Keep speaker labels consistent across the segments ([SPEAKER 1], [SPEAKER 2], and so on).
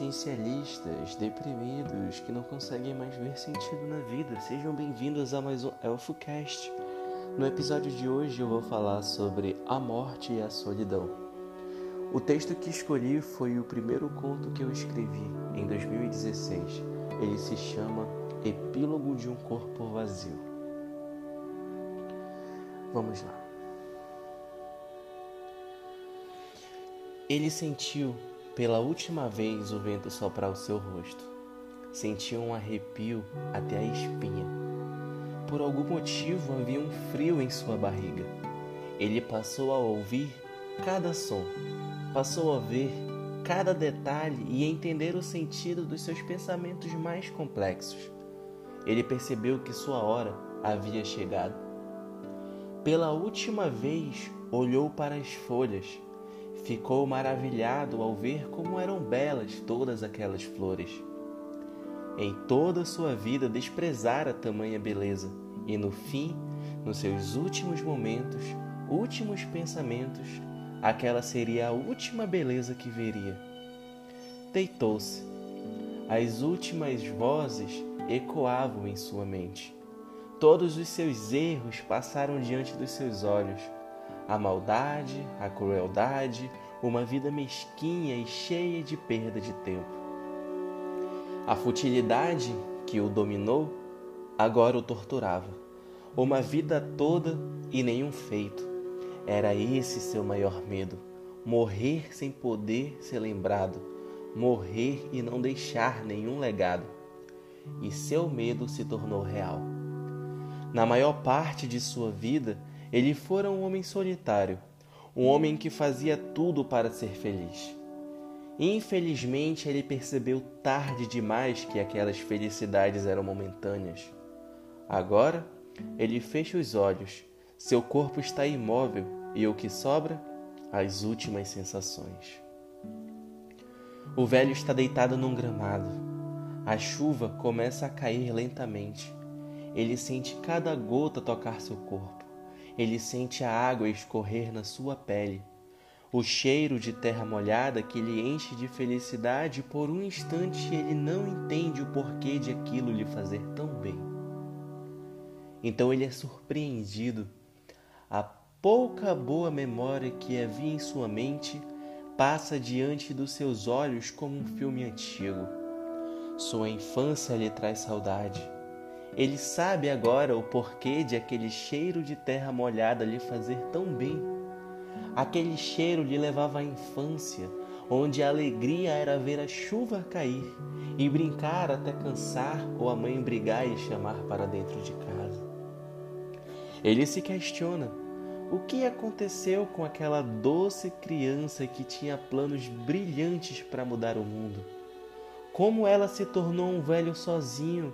[SPEAKER 1] existencialistas, deprimidos, que não conseguem mais ver sentido na vida. Sejam bem-vindos a mais um ElfoCast. No episódio de hoje eu vou falar sobre a morte e a solidão. O texto que escolhi foi o primeiro conto que eu escrevi em 2016. Ele se chama Epílogo de um Corpo Vazio. Vamos lá. Ele sentiu pela última vez o vento soprar o seu rosto. Sentiu um arrepio até a espinha. Por algum motivo havia um frio em sua barriga. Ele passou a ouvir cada som, passou a ver cada detalhe e a entender o sentido dos seus pensamentos mais complexos. Ele percebeu que sua hora havia chegado. Pela última vez, olhou para as folhas Ficou maravilhado ao ver como eram belas todas aquelas flores. Em toda a sua vida desprezara tamanha beleza, e no fim, nos seus últimos momentos, últimos pensamentos, aquela seria a última beleza que veria. Deitou-se. As últimas vozes ecoavam em sua mente. Todos os seus erros passaram diante dos seus olhos a maldade, a crueldade, uma vida mesquinha e cheia de perda de tempo. A futilidade que o dominou agora o torturava. Uma vida toda e nenhum feito. Era esse seu maior medo: morrer sem poder ser lembrado, morrer e não deixar nenhum legado. E seu medo se tornou real. Na maior parte de sua vida, ele fora um homem solitário, um homem que fazia tudo para ser feliz. Infelizmente, ele percebeu tarde demais que aquelas felicidades eram momentâneas. Agora, ele fecha os olhos, seu corpo está imóvel e o que sobra? As últimas sensações. O velho está deitado num gramado. A chuva começa a cair lentamente. Ele sente cada gota tocar seu corpo. Ele sente a água escorrer na sua pele, o cheiro de terra molhada que lhe enche de felicidade. Por um instante ele não entende o porquê de aquilo lhe fazer tão bem. Então ele é surpreendido. A pouca boa memória que havia em sua mente passa diante dos seus olhos como um filme antigo. Sua infância lhe traz saudade ele sabe agora o porquê de aquele cheiro de terra molhada lhe fazer tão bem. Aquele cheiro lhe levava à infância, onde a alegria era ver a chuva cair e brincar até cansar ou a mãe brigar e chamar para dentro de casa. Ele se questiona o que aconteceu com aquela doce criança que tinha planos brilhantes para mudar o mundo. Como ela se tornou um velho sozinho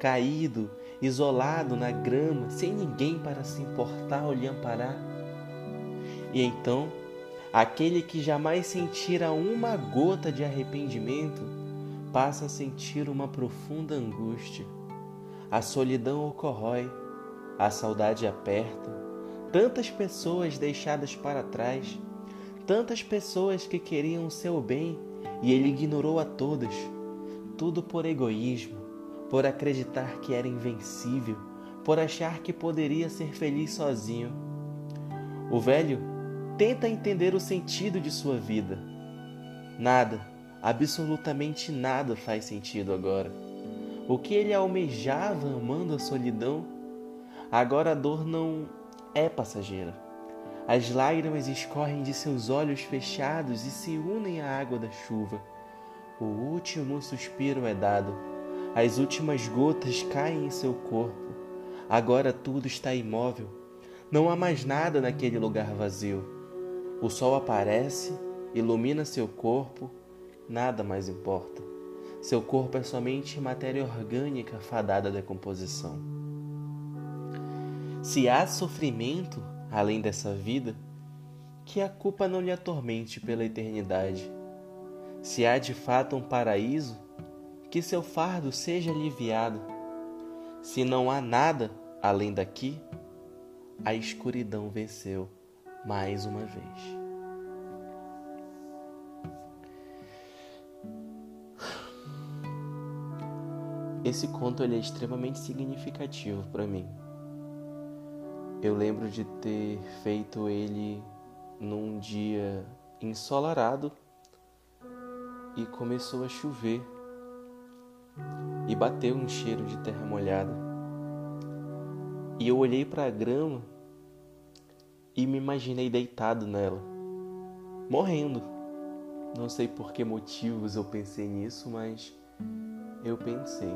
[SPEAKER 1] caído, isolado na grama, sem ninguém para se importar ou lhe amparar. E então, aquele que jamais sentira uma gota de arrependimento passa a sentir uma profunda angústia. A solidão o corrói, a saudade aperta, tantas pessoas deixadas para trás, tantas pessoas que queriam o seu bem e ele ignorou a todas, tudo por egoísmo, por acreditar que era invencível, por achar que poderia ser feliz sozinho. O velho tenta entender o sentido de sua vida. Nada, absolutamente nada faz sentido agora. O que ele almejava amando a solidão, agora a dor não é passageira. As lágrimas escorrem de seus olhos fechados e se unem à água da chuva. O último suspiro é dado as últimas gotas caem em seu corpo. Agora tudo está imóvel. Não há mais nada naquele lugar vazio. O sol aparece, ilumina seu corpo, nada mais importa. Seu corpo é somente matéria orgânica fadada à decomposição. Se há sofrimento além dessa vida, que a culpa não lhe atormente pela eternidade. Se há de fato um paraíso, que seu fardo seja aliviado. Se não há nada além daqui, a escuridão venceu mais uma vez. esse conto ele é extremamente significativo para mim. Eu lembro de ter feito ele num dia ensolarado e começou a chover e bateu um cheiro de terra molhada. E eu olhei para a grama e me imaginei deitado nela, morrendo. Não sei por que motivos eu pensei nisso, mas eu pensei.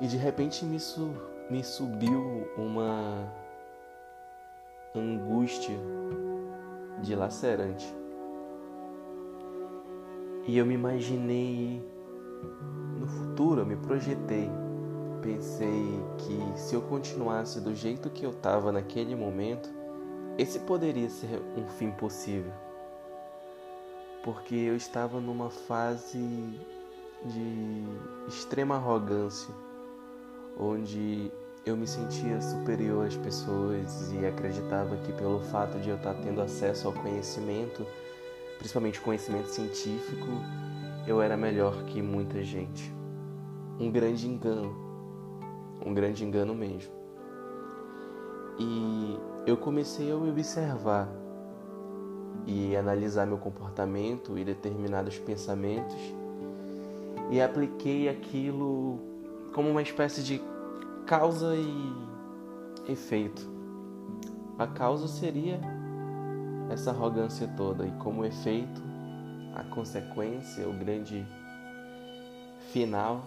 [SPEAKER 1] E de repente me, su me subiu uma angústia dilacerante. E eu me imaginei no futuro, eu me projetei. Pensei que se eu continuasse do jeito que eu estava naquele momento, esse poderia ser um fim possível. Porque eu estava numa fase de extrema arrogância, onde eu me sentia superior às pessoas e acreditava que pelo fato de eu estar tendo acesso ao conhecimento, principalmente conhecimento científico, eu era melhor que muita gente. Um grande engano, um grande engano mesmo. E eu comecei a me observar e analisar meu comportamento e determinados pensamentos e apliquei aquilo como uma espécie de causa e efeito. A causa seria essa arrogância toda, e como efeito, a consequência, o grande final,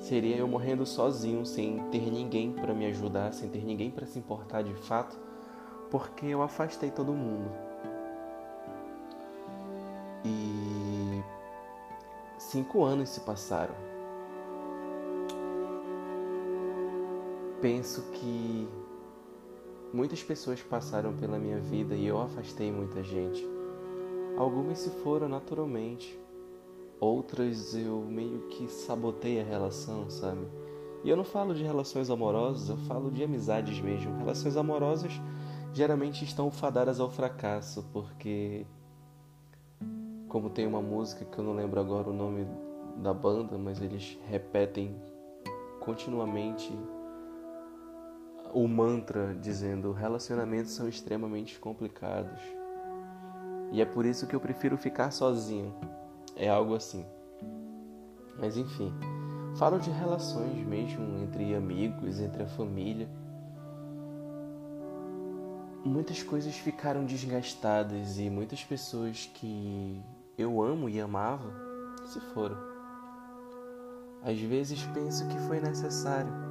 [SPEAKER 1] seria eu morrendo sozinho, sem ter ninguém para me ajudar, sem ter ninguém para se importar de fato, porque eu afastei todo mundo. E cinco anos se passaram. Penso que Muitas pessoas passaram pela minha vida e eu afastei muita gente. Algumas se foram naturalmente, outras eu meio que sabotei a relação, sabe? E eu não falo de relações amorosas, eu falo de amizades mesmo. Relações amorosas geralmente estão fadadas ao fracasso, porque como tem uma música que eu não lembro agora o nome da banda, mas eles repetem continuamente o mantra dizendo relacionamentos são extremamente complicados. E é por isso que eu prefiro ficar sozinho. É algo assim. Mas enfim, falo de relações mesmo entre amigos, entre a família. Muitas coisas ficaram desgastadas e muitas pessoas que eu amo e amava se foram. Às vezes penso que foi necessário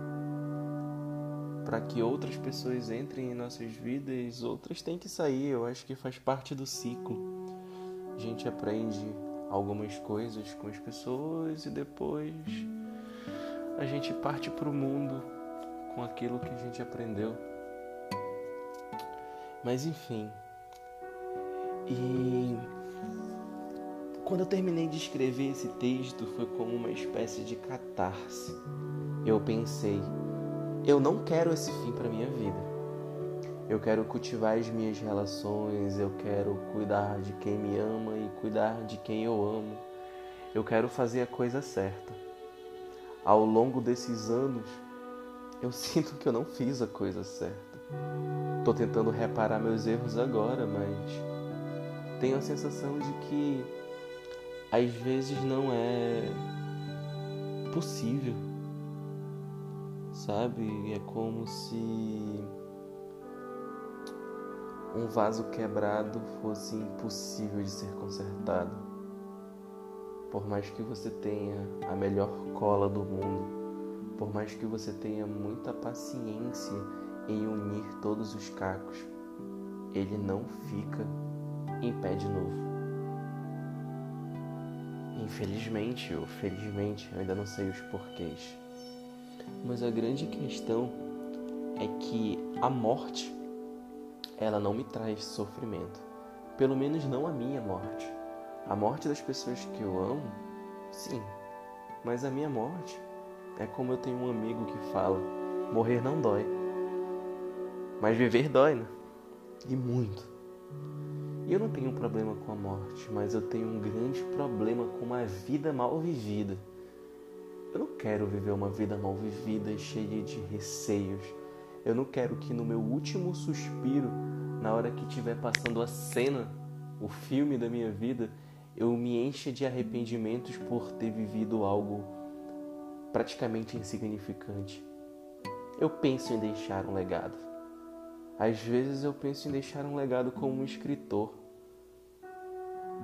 [SPEAKER 1] para que outras pessoas entrem em nossas vidas, outras têm que sair. Eu acho que faz parte do ciclo. A gente aprende algumas coisas com as pessoas e depois a gente parte para o mundo com aquilo que a gente aprendeu. Mas enfim. E quando eu terminei de escrever esse texto, foi como uma espécie de catarse. Eu pensei, eu não quero esse fim para minha vida. Eu quero cultivar as minhas relações, eu quero cuidar de quem me ama e cuidar de quem eu amo. Eu quero fazer a coisa certa. Ao longo desses anos, eu sinto que eu não fiz a coisa certa. Estou tentando reparar meus erros agora, mas tenho a sensação de que às vezes não é possível sabe? É como se um vaso quebrado fosse impossível de ser consertado. Por mais que você tenha a melhor cola do mundo, por mais que você tenha muita paciência em unir todos os cacos, ele não fica em pé de novo. Infelizmente ou felizmente, eu ainda não sei os porquês mas a grande questão é que a morte ela não me traz sofrimento. Pelo menos não a minha morte. A morte das pessoas que eu amo, sim. Mas a minha morte é como eu tenho um amigo que fala: morrer não dói. Mas viver dói, né? E muito. E eu não tenho um problema com a morte, mas eu tenho um grande problema com uma vida mal vivida. Eu não quero viver uma vida mal vivida e cheia de receios. Eu não quero que no meu último suspiro, na hora que estiver passando a cena, o filme da minha vida, eu me encha de arrependimentos por ter vivido algo praticamente insignificante. Eu penso em deixar um legado. Às vezes eu penso em deixar um legado como um escritor,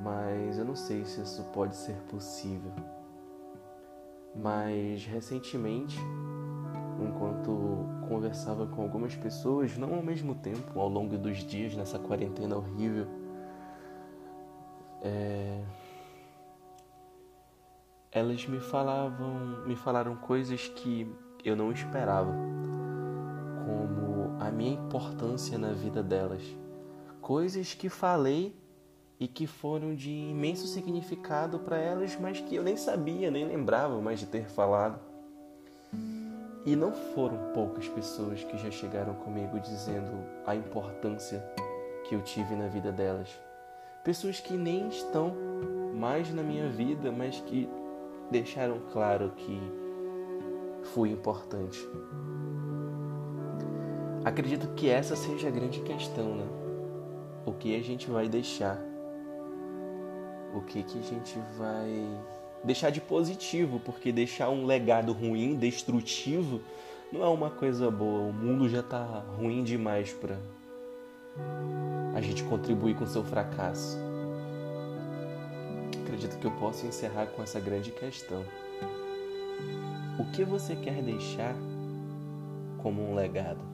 [SPEAKER 1] mas eu não sei se isso pode ser possível. Mas recentemente, enquanto conversava com algumas pessoas, não ao mesmo tempo, ao longo dos dias nessa quarentena horrível, é... elas me falavam, me falaram coisas que eu não esperava, como a minha importância na vida delas, coisas que falei e que foram de imenso significado para elas, mas que eu nem sabia, nem lembrava mais de ter falado. E não foram poucas pessoas que já chegaram comigo dizendo a importância que eu tive na vida delas pessoas que nem estão mais na minha vida, mas que deixaram claro que fui importante. Acredito que essa seja a grande questão, né? O que a gente vai deixar? O que que a gente vai deixar de positivo? Porque deixar um legado ruim, destrutivo, não é uma coisa boa. O mundo já tá ruim demais para a gente contribuir com seu fracasso. Acredito que eu posso encerrar com essa grande questão. O que você quer deixar como um legado?